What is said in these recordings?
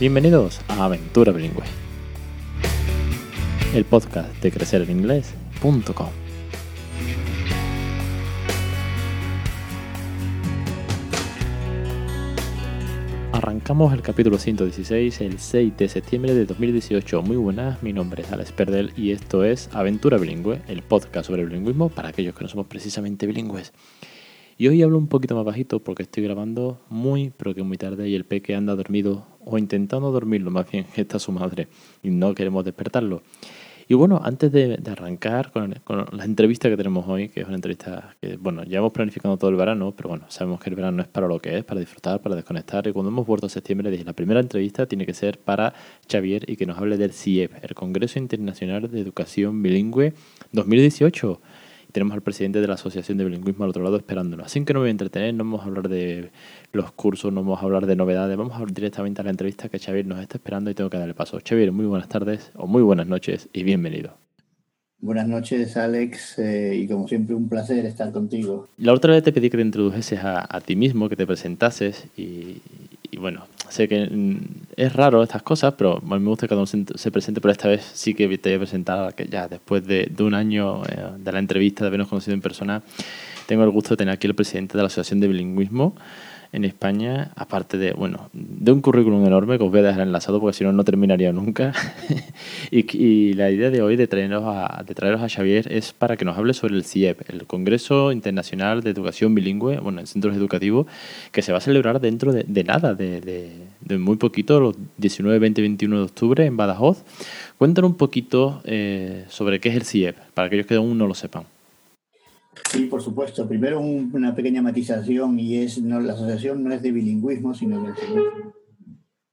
Bienvenidos a Aventura Bilingüe, el podcast de crecereninglés.com. Arrancamos el capítulo 116 el 6 de septiembre de 2018. Muy buenas, mi nombre es Alex Perdel y esto es Aventura Bilingüe, el podcast sobre el bilingüismo para aquellos que no somos precisamente bilingües. Y hoy hablo un poquito más bajito porque estoy grabando muy, pero que muy tarde y el peque anda dormido o intentando dormirlo, más bien está su madre y no queremos despertarlo. Y bueno, antes de, arrancar con, la entrevista que tenemos hoy, que es una entrevista que, bueno, ya hemos planificado todo el verano, pero bueno, sabemos que el verano es para lo que es, para disfrutar, para desconectar. Y cuando hemos vuelto a septiembre, dije, la primera entrevista tiene que ser para Xavier y que nos hable del CIEP, el Congreso Internacional de Educación Bilingüe 2018 tenemos al presidente de la Asociación de Bilingüismo al otro lado esperándonos. Así que no me voy a entretener, no vamos a hablar de los cursos, no vamos a hablar de novedades, vamos a hablar directamente a la entrevista que Xavier nos está esperando y tengo que darle paso. Xavier, muy buenas tardes o muy buenas noches y bienvenido. Buenas noches, Alex, eh, y como siempre un placer estar contigo. La otra vez te pedí que te introdujeses a, ti mismo, que te presentases y, bueno, sé que mm, es raro estas cosas, pero a mí me gusta que cada uno se, presente, pero esta vez sí que te voy a presentar, que ya después de, un año eh, de la entrevista, de habernos conocido en persona, tengo el gusto de tener aquí al presidente de la Asociación de Bilingüismo, en España, aparte de, bueno, de un currículum enorme que os voy a dejar enlazado porque si no, no terminaría nunca. y, la idea de hoy de traeros, a, de traeros a Xavier es para que nos hable sobre el CIEP, el Congreso Internacional de Educación Bilingüe, bueno, en centros educativos, que se va a celebrar dentro de, nada, de, muy poquito, los 19, 20, 21 de octubre en Badajoz. Cuéntanos un poquito eh, sobre qué es el CIEP, para aquellos que aún no lo sepan. Sí, por supuesto. Primero una pequeña matización y es no, la asociación no es de bilingüismo, sino de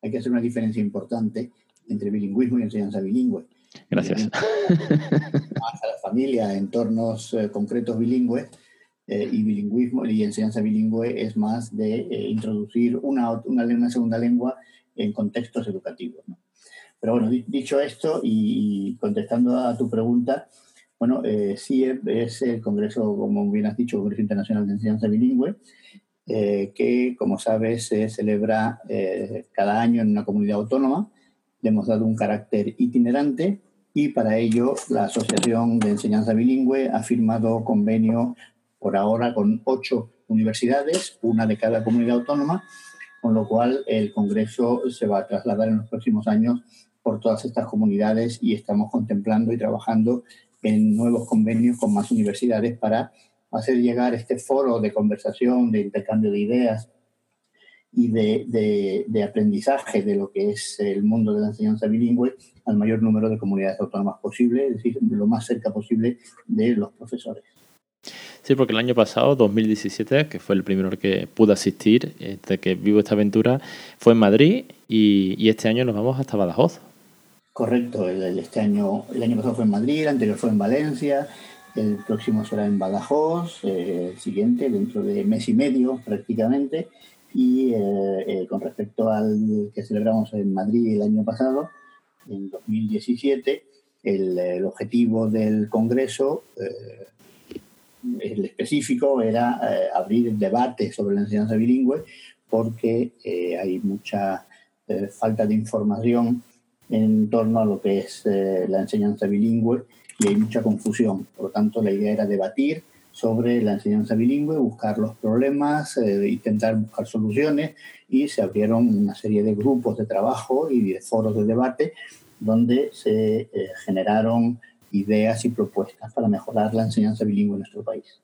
hay que hacer una diferencia importante entre bilingüismo y enseñanza bilingüe. Gracias. Más a la familia, entornos eh, concretos bilingües eh, y bilingüismo y enseñanza bilingüe es más de eh, introducir una, una, una, segunda lengua en contextos educativos. Pero bueno, dicho esto y contestando a tu pregunta, bueno, eh, CIEP es el Congreso, como bien has dicho, Congreso Internacional de Enseñanza Bilingüe, eh, que, como sabes, se celebra eh, cada año en una comunidad autónoma. Le hemos dado un carácter itinerante y para ello la Asociación de Enseñanza Bilingüe ha firmado convenio por ahora con ocho universidades, una de cada comunidad autónoma, con lo cual el Congreso se va a trasladar en los próximos años por todas estas comunidades y estamos contemplando y trabajando en nuevos convenios con más universidades para hacer llegar este foro de conversación, de intercambio de ideas y de, aprendizaje de lo que es el mundo de la enseñanza bilingüe al mayor número de comunidades autónomas posible, es decir, lo más cerca posible de los profesores. Sí, porque el año pasado, 2017, que fue el primero que pude asistir, desde que vivo esta aventura, fue en Madrid y este año nos vamos hasta Badajoz. Correcto, el, este año, el año pasado fue en Madrid, el anterior fue en Valencia, el próximo será en Badajoz, eh, el siguiente dentro de mes y medio prácticamente. Y eh, eh, con respecto al que celebramos en Madrid el año pasado, en 2017, el, el objetivo del Congreso, el específico, era abrir el debate sobre la enseñanza bilingüe porque hay mucha falta de información en torno a lo que es eh, la enseñanza bilingüe y hay mucha confusión. Por lo tanto, la idea era debatir sobre la enseñanza bilingüe, buscar los problemas, eh, intentar buscar soluciones y se abrieron una serie de grupos de trabajo y de foros de debate donde se eh, generaron ideas y propuestas para mejorar la enseñanza bilingüe en nuestro país.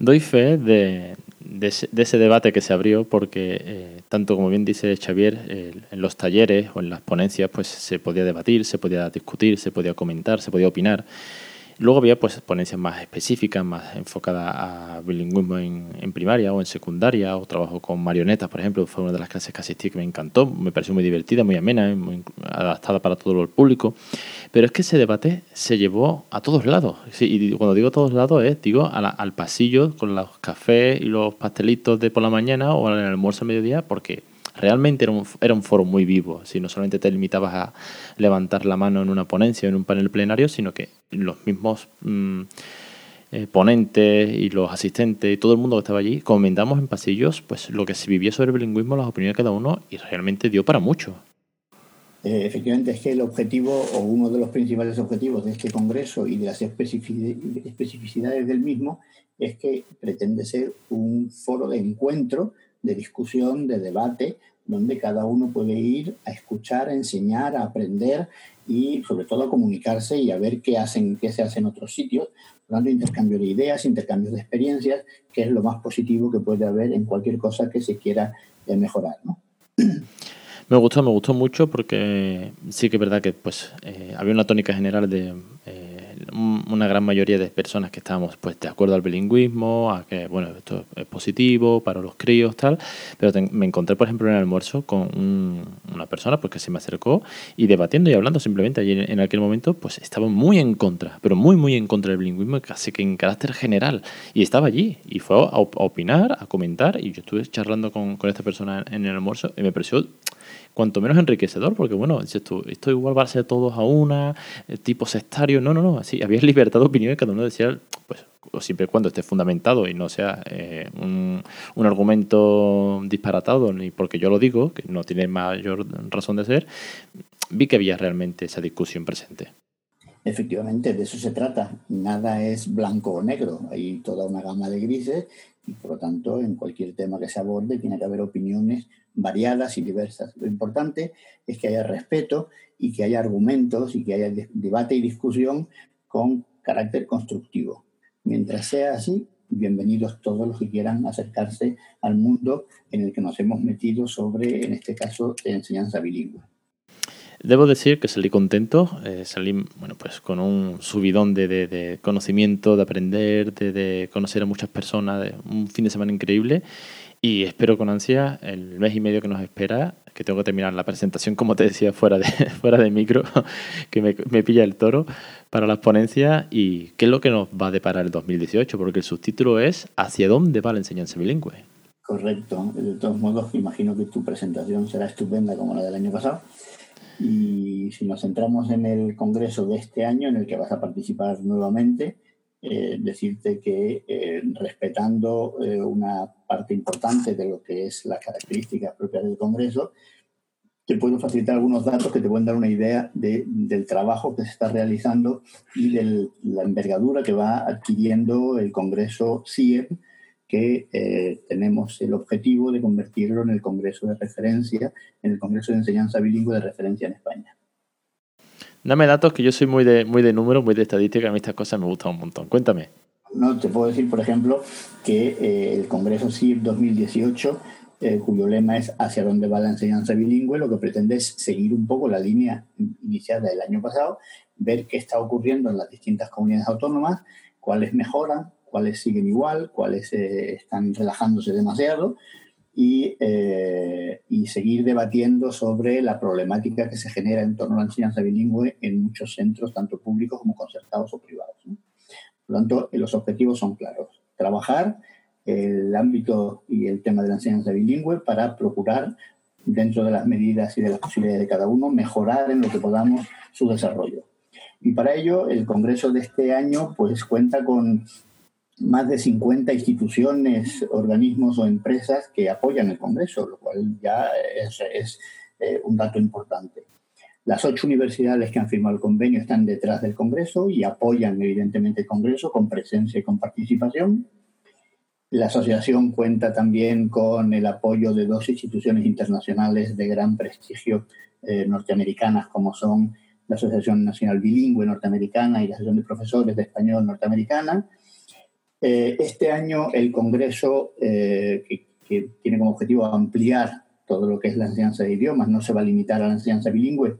Doy fe de, de, ese, debate que se abrió porque, eh, tanto como bien dice Xavier, en los talleres o en las ponencias pues se podía debatir, se podía discutir, se podía comentar, se podía opinar. Luego había pues ponencias más específicas, más enfocadas a bilingüismo en, primaria o en secundaria, o trabajo con marionetas, por ejemplo, fue una de las clases que asistí que me encantó, me pareció muy divertida, muy amena, muy adaptada para todo el público. Pero es que ese debate se llevó a todos lados. y cuando digo a todos lados es, digo, al pasillo con los cafés y los pastelitos de por la mañana o al almuerzo al mediodía, porque realmente era un, era un foro muy vivo. Si no solamente te limitabas a levantar la mano en una ponencia o en un panel plenario, sino que los mismos mm, eh, ponentes y los asistentes y todo el mundo que estaba allí comentamos en pasillos pues lo que se vivía sobre el bilingüismo, las opiniones de cada uno y realmente dio para mucho. Eh, efectivamente, es que el objetivo o uno de los principales objetivos de este Congreso y de las especificidades del mismo es que pretende ser un foro de encuentro, de discusión, de debate, donde cada uno puede ir a escuchar, a enseñar, a aprender y sobre todo a comunicarse y a ver qué hacen, qué se hace en otros sitios. Por lo tanto, intercambio de ideas, intercambio de experiencias, que es lo más positivo que puede haber en cualquier cosa que se quiera eh, mejorar. ¿no? Me gustó, me gustó mucho porque sí que es verdad que pues eh, había una tónica general de eh, una gran mayoría de personas que estábamos pues de acuerdo al bilingüismo, a que bueno, esto es positivo para los críos, tal, pero me encontré por ejemplo en el almuerzo con una persona pues que se me acercó y debatiendo y hablando simplemente. Allí en, aquel momento pues estaba muy en contra, pero muy muy en contra del bilingüismo, casi que en carácter general. Y estaba allí y fue a, opinar, a comentar. Y yo estuve charlando con, con esta persona en el almuerzo y me pareció cuanto menos enriquecedor, porque bueno, esto, esto igual va a ser todos a una, eh, tipo sectario, no, no, no, así, había libertad de opinión y cada uno decía, pues, siempre y cuando esté fundamentado y no sea eh, un, un, argumento disparatado, ni porque yo lo digo, que no tiene mayor razón de ser, vi que había realmente esa discusión presente. Efectivamente, de eso se trata. Nada es blanco o negro, hay toda una gama de grises y por lo tanto en cualquier tema que se aborde tiene que haber opiniones variadas y diversas. Lo importante es que haya respeto y que haya argumentos y que haya debate y discusión con carácter constructivo. Mientras sea así, bienvenidos todos los que quieran acercarse al mundo en el que nos hemos metido sobre, en este caso, enseñanza bilingüe. Debo decir que salí contento, eh, salí bueno, pues con un subidón de, de, conocimiento, de aprender, de, de, conocer a muchas personas, de un fin de semana increíble y espero con ansia el mes y medio que nos espera, que tengo que terminar la presentación, como te decía, fuera de, fuera de micro, que me, me pilla el toro para las ponencias y qué es lo que nos va a deparar el 2018, porque el subtítulo es ¿Hacia dónde va la enseñanza bilingüe? Correcto. De todos modos, imagino que tu presentación será estupenda como la del año pasado. Y si nos centramos en el congreso de este año, en el que vas a participar nuevamente, eh, decirte que eh, respetando eh, una parte importante de lo que es las características propias del Congreso, te puedo facilitar algunos datos que te pueden dar una idea de, del trabajo que se está realizando y de la envergadura que va adquiriendo el Congreso CIEP, que tenemos el objetivo de convertirlo en el Congreso de referencia, en el Congreso de Enseñanza Bilingüe de referencia en España. Dame datos que yo soy muy de, muy de números, muy de estadística, a mí estas cosas me gustan un montón. Cuéntame. No, te puedo decir, por ejemplo, que eh, el Congreso CIP 2018, eh, cuyo lema es hacia dónde va la enseñanza bilingüe, lo que pretende es seguir un poco la línea iniciada el año pasado, ver qué está ocurriendo en las distintas comunidades autónomas, cuáles mejoran, cuáles siguen igual, cuáles eh, están relajándose demasiado eh, y, seguir debatiendo sobre la problemática que se genera en torno a la enseñanza bilingüe en muchos centros, tanto públicos como concertados o privados. Por lo tanto, los objetivos son claros. Trabajar el ámbito y el tema de la enseñanza bilingüe para procurar, dentro de las medidas y de las posibilidades de cada uno, mejorar en lo que podamos su desarrollo. Y para ello, el Congreso de este año pues, cuenta con más de 50 instituciones, organismos o empresas que apoyan el Congreso, lo cual ya es, eh, un dato importante. Las ocho universidades que han firmado el convenio están detrás del Congreso y apoyan evidentemente el Congreso con presencia y con participación. La asociación cuenta también con el apoyo de dos instituciones internacionales de gran prestigio eh, norteamericanas como son la Asociación Nacional Bilingüe Norteamericana y la Asociación de Profesores de Español Norteamericana, eh, este año el Congreso, eh, que, tiene como objetivo ampliar todo lo que es la enseñanza de idiomas, no se va a limitar a la enseñanza bilingüe,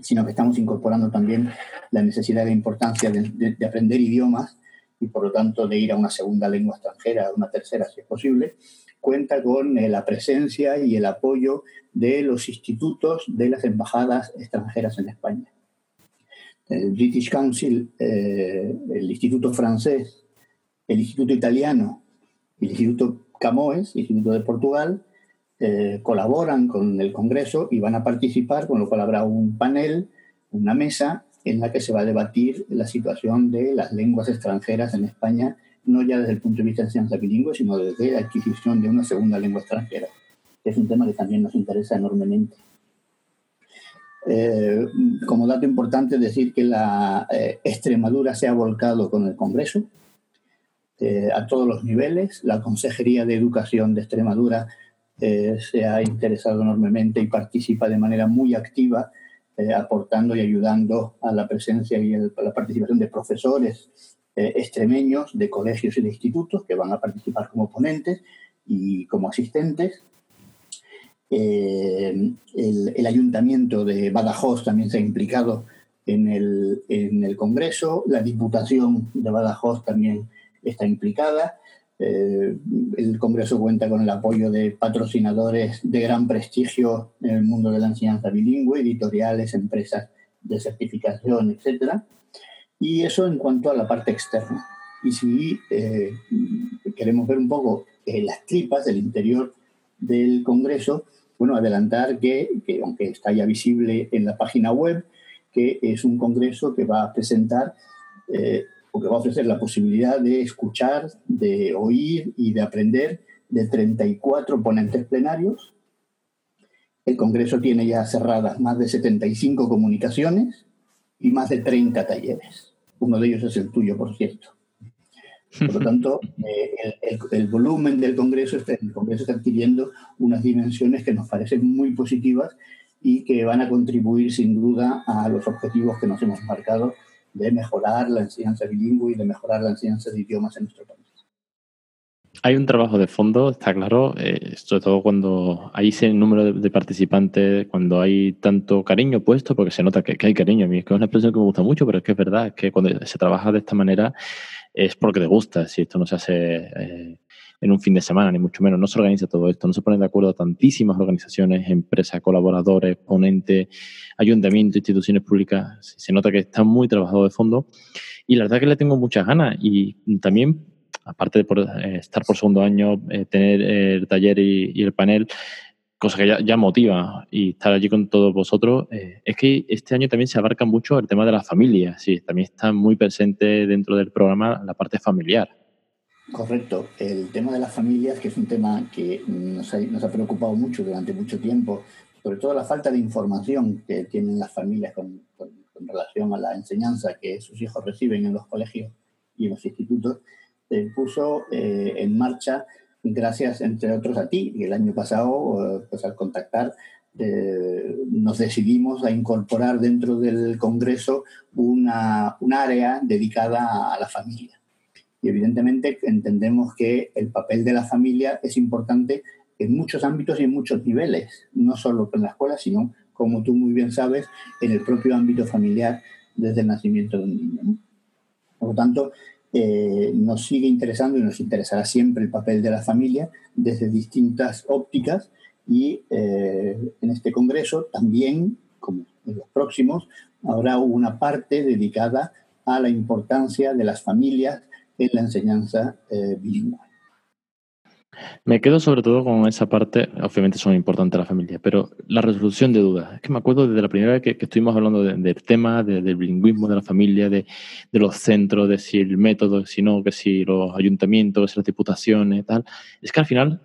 sino que estamos incorporando también la necesidad e importancia de, aprender idiomas y por lo tanto de ir a una segunda lengua extranjera, a una tercera si es posible, cuenta con eh, la presencia y el apoyo de los institutos de las embajadas extranjeras en España. El British Council, el Instituto Francés el Instituto Italiano y el Instituto Camões, Instituto de Portugal, eh, colaboran con el Congreso y van a participar, con lo cual habrá un panel, una mesa en la que se va a debatir la situación de las lenguas extranjeras en España, no ya desde el punto de vista de enseñanza bilingüe, sino desde la adquisición de una segunda lengua extranjera, que es un tema que también nos interesa enormemente. Eh, como dato importante decir que la eh, Extremadura se ha volcado con el Congreso eh, a todos los niveles. La Consejería de Educación de Extremadura se ha interesado enormemente y participa de manera muy activa, aportando y ayudando a la presencia y a la participación de profesores extremeños de colegios y de institutos que van a participar como ponentes y como asistentes. Eh, el, ayuntamiento de Badajoz también se ha implicado en el, en el Congreso, la Diputación de Badajoz también está implicada. Eh, el Congreso cuenta con el apoyo de patrocinadores de gran prestigio en el mundo de la enseñanza bilingüe, editoriales, empresas de certificación, etc. Y eso en cuanto a la parte externa. Y si eh, queremos ver un poco las tripas del interior del Congreso, bueno, adelantar que, aunque está ya visible en la página web, que es un congreso que va a presentar eh, o que va a ofrecer la posibilidad de escuchar, de oír y de aprender de 34 ponentes plenarios. El congreso tiene ya cerradas más de 75 comunicaciones y más de 30 talleres. Uno de ellos es el tuyo, por cierto. Por lo tanto, eh, el, volumen del Congreso, está, el Congreso está adquiriendo unas dimensiones que nos parecen muy positivas y que van a contribuir sin duda a los objetivos que nos hemos marcado de mejorar la enseñanza bilingüe y de mejorar la enseñanza de idiomas en nuestro país. Hay un trabajo de fondo, está claro, eh, sobre todo cuando hay ese número de, participantes, cuando hay tanto cariño puesto, porque se nota que, hay cariño. A mí es que es una expresión que me gusta mucho, pero es que es verdad, que cuando se trabaja de esta manera es porque te gusta. Si esto no se hace eh, en un fin de semana, ni mucho menos, no se organiza todo esto, no se ponen de acuerdo tantísimas organizaciones, empresas, colaboradores, ponentes, ayuntamientos, instituciones públicas. Se nota que está muy trabajado de fondo y la verdad que le tengo muchas ganas y también aparte de eh, estar por segundo año, eh, tener el taller y, el panel, cosa que ya, motiva y estar allí con todos vosotros, eh, es que este año también se abarca mucho el tema de la familia, sí, también está muy presente dentro del programa la parte familiar. Correcto, el tema de las familias, que es un tema que nos ha, preocupado mucho durante mucho tiempo, sobre todo la falta de información que tienen las familias con, relación a la enseñanza que sus hijos reciben en los colegios y en los institutos, se puso eh, en marcha gracias, entre otros, a ti. Y el año pasado, eh, pues al contactar, eh, nos decidimos a incorporar dentro del Congreso una, un área dedicada a la familia. Y evidentemente entendemos que el papel de la familia es importante en muchos ámbitos y en muchos niveles, no solo en la escuela, sino, como tú muy bien sabes, en el propio ámbito familiar desde el nacimiento de un niño. Por lo tanto, eh, nos sigue interesando y nos interesará siempre el papel de la familia desde distintas ópticas y eh, en este congreso también, como en los próximos, habrá una parte dedicada a la importancia de las familias en la enseñanza eh, bilingüe. Me quedo sobre todo con esa parte, obviamente son importantes la familia, pero la resolución de dudas. Es que me acuerdo desde la primera vez que, estuvimos hablando del tema, del bilingüismo de la familia, de, los centros, de si el método, si no, que si los ayuntamientos, las diputaciones, tal. Es que al final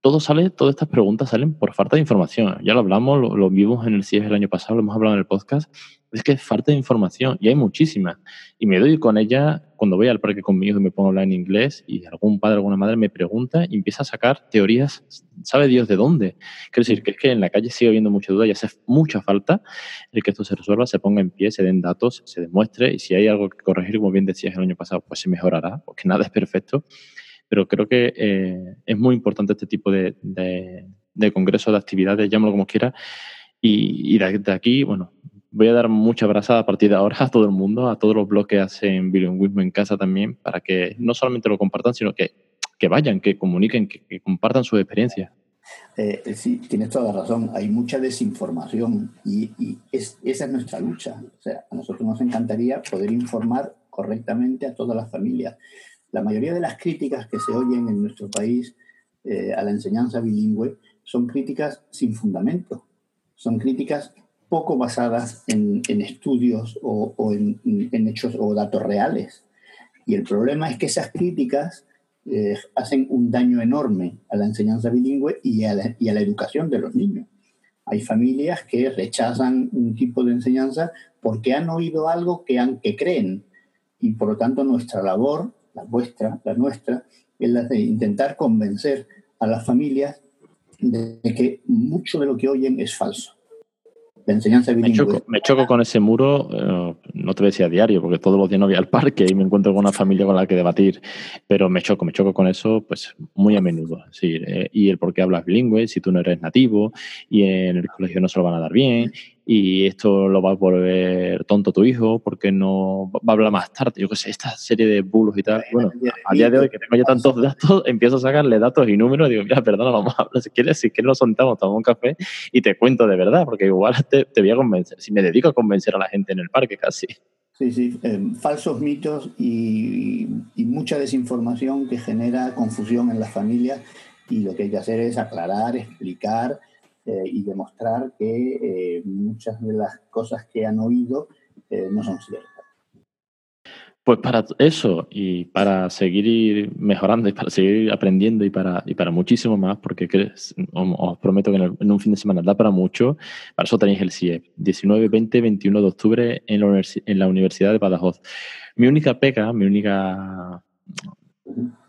todo sale, todas estas preguntas salen por falta de información. Ya lo hablamos, lo, vimos en el CIES el año pasado, lo hemos hablado en el podcast. Es que es falta de información y hay muchísimas. Y me doy con ella cuando voy al parque conmigo y me pongo a hablar en inglés y algún padre alguna madre me pregunta y empieza a sacar teorías, sabe Dios de dónde. Quiero decir que es que en la calle sigue habiendo mucha duda y hace mucha falta el que esto se resuelva, se ponga en pie, se den datos, se demuestre y si hay algo que corregir, como bien decías el año pasado, pues se mejorará, porque nada es perfecto pero creo que eh, es muy importante este tipo de, de, congresos, de actividades, llámalo como quiera. Y, y de, aquí, bueno, voy a dar mucha abrazada a partir de ahora a todo el mundo, a todos los blogs que hacen bilingüismo en casa también, para que no solamente lo compartan, sino que, que vayan, que comuniquen, que, compartan su experiencia. Eh, sí, tienes toda la razón. Hay mucha desinformación y, y es, esa es nuestra lucha. O sea, a nosotros nos encantaría poder informar correctamente a todas las familias. La mayoría de las críticas que se oyen en nuestro país eh, a la enseñanza bilingüe son críticas sin fundamento, son críticas poco basadas en, estudios o, en, hechos o datos reales. Y el problema es que esas críticas eh, hacen un daño enorme a la enseñanza bilingüe y a la, educación de los niños. Hay familias que rechazan un tipo de enseñanza porque han oído algo que, han, que creen. Y por lo tanto nuestra labor, la vuestra, la nuestra, es la de intentar convencer a las familias de que mucho de lo que oyen es falso enseñanza Me choco, con ese muro, eh, no te decía a diario, porque todos los días no voy al parque y me encuentro con una familia con la que debatir, pero me choco, me choco con eso pues muy a menudo. Sí, eh, y el por qué hablas bilingüe, si tú no eres nativo, y en el colegio no se lo van a dar bien, y esto lo va a volver tonto tu hijo porque no va a hablar más tarde. Yo qué sé, esta serie de bulos y tal. Bueno, a día de hoy que tengo ya tantos datos, empiezo a sacarle datos y números y digo, mira, perdona, vamos a hablar. Si quieres, si quieres, nos sentamos, tomamos un café y te cuento de verdad, porque igual te, te voy a convencer. Si me dedico a convencer a la gente en el parque casi. Sí, sí, eh, falsos mitos y, y mucha desinformación que genera confusión en las familias y lo que hay que hacer es aclarar, explicar eh, y demostrar que eh, muchas de las cosas que han oído eh, no son ciertas. Pues para eso y para seguir mejorando y para seguir aprendiendo y para, y para muchísimo más, porque os prometo que en, un fin de semana da para mucho, para eso tenéis el CIEP, 19, 20, 21 de octubre en la, en la Universidad de Badajoz. Mi única pega, mi única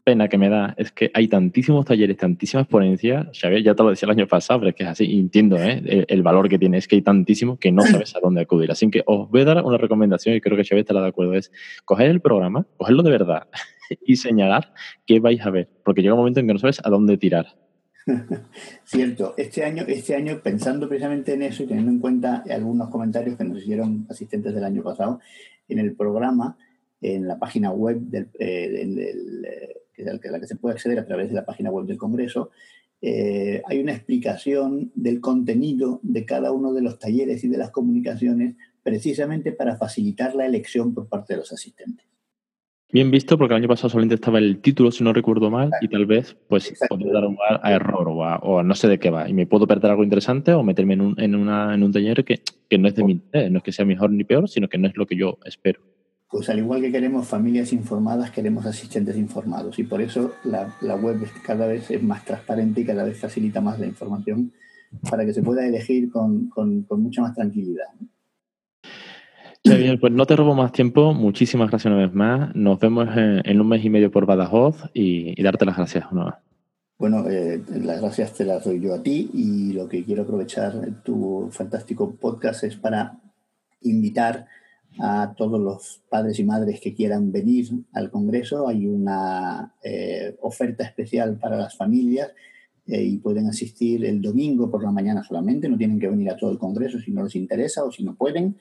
pena que me da es que hay tantísimos talleres, tantísimas ponencias, Xavier, ya te lo decía el año pasado, pero es que es así, entiendo ¿eh? el, valor que tiene, es que hay tantísimo que no sabes a dónde acudir. Así que os voy a dar una recomendación y creo que Xavier estará de acuerdo, es coger el programa, cogerlo de verdad y señalar qué vais a ver, porque llega un momento en que no sabes a dónde tirar. Cierto, este año, este año pensando precisamente en eso y teniendo en cuenta algunos comentarios que nos hicieron asistentes del año pasado, en el programa, en la página web del, eh, del que es la que se puede acceder a través de la página web del Congreso, eh, hay una explicación del contenido de cada uno de los talleres y de las comunicaciones precisamente para facilitar la elección por parte de los asistentes. Bien visto, porque el año pasado solamente estaba el título, si no recuerdo mal, y tal vez pues podría dar lugar a error o a, no sé de qué va. Y me puedo perder algo interesante o meterme en un, en una, en un taller que, que no es de mi interés, no es que sea mejor ni peor, sino que no es lo que yo espero. Pues al igual que queremos familias informadas, queremos asistentes informados y por eso la, web cada vez es más transparente y cada vez facilita más la información para que se pueda elegir con, mucha más tranquilidad. Bien, pues no te robo más tiempo. Muchísimas gracias una vez más. Nos vemos en, un mes y medio por Badajoz y, darte las gracias una vez. Bueno, eh, las gracias te las doy yo a ti y lo que quiero aprovechar tu fantástico podcast es para invitar a todos los padres y madres que quieran venir al Congreso. Hay una eh, oferta especial para las familias eh, y pueden asistir el domingo por la mañana solamente, no tienen que venir a todo el Congreso si no les interesa o si no pueden.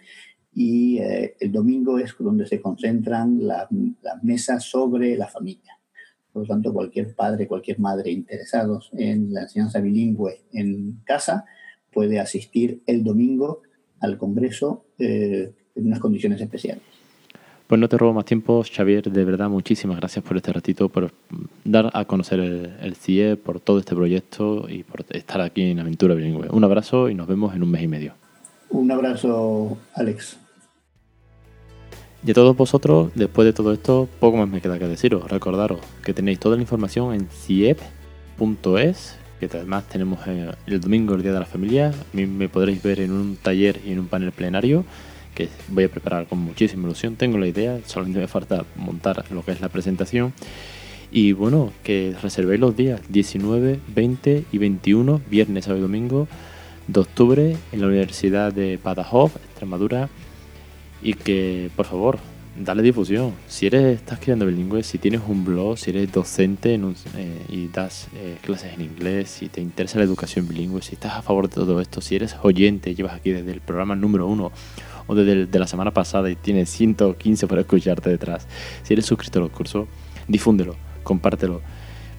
Y eh, el domingo es donde se concentran las mesas sobre la familia. Por lo tanto, cualquier padre, cualquier madre interesados en la enseñanza bilingüe en casa puede asistir el domingo al Congreso en unas condiciones especiales. Pues no te robo más tiempo, Xavier. De verdad, muchísimas gracias por este ratito, por dar a conocer el, CIE, por todo este proyecto y por estar aquí en Aventura Bilingüe. Un abrazo y nos vemos en un mes y medio. Un abrazo, Alex. Y a todos vosotros, después de todo esto, poco más me queda que deciros. Recordaros que tenéis toda la información en ciep.es, que además tenemos eh, el domingo, el Día de la Familia. Me podréis ver en un taller y en un panel plenario que voy a preparar con muchísima ilusión. Tengo la idea, solamente me falta montar lo que es la presentación. Y bueno, que reservéis los días 19, 20 y 21, viernes, sábado y domingo de octubre en la Universidad de Badajoz, Extremadura. Y que, por favor, dale difusión. Si eres, estás creando bilingüe, si tienes un blog, si eres docente eh, y das eh, clases en inglés, si te interesa la educación bilingüe, si estás a favor de todo esto, si eres oyente, llevas aquí desde el programa número uno o desde de la semana pasada y tienes 115 para escucharte detrás. Si eres suscrito a los cursos, difúndelo, compártelo,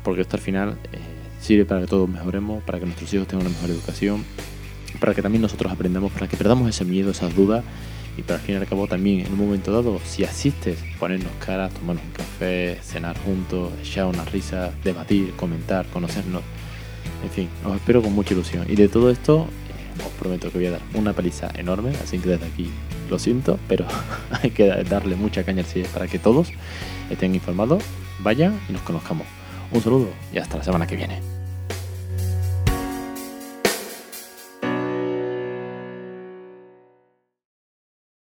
porque esto al final eh, sirve para que todos mejoremos, para que nuestros hijos tengan una mejor educación, para que también nosotros aprendamos, para que perdamos ese miedo, esas dudas y para al fin y al cabo también en un momento dado, si asistes, ponernos cara, tomarnos un café, cenar juntos, echar una risa, debatir, comentar, conocernos. En fin, os espero con mucha ilusión. Y de todo esto, os prometo que voy a dar una paliza enorme, así que desde aquí lo siento, pero hay que darle mucha caña al CIE para que todos estén informados, vayan y nos conozcamos. Un saludo y hasta la semana que viene.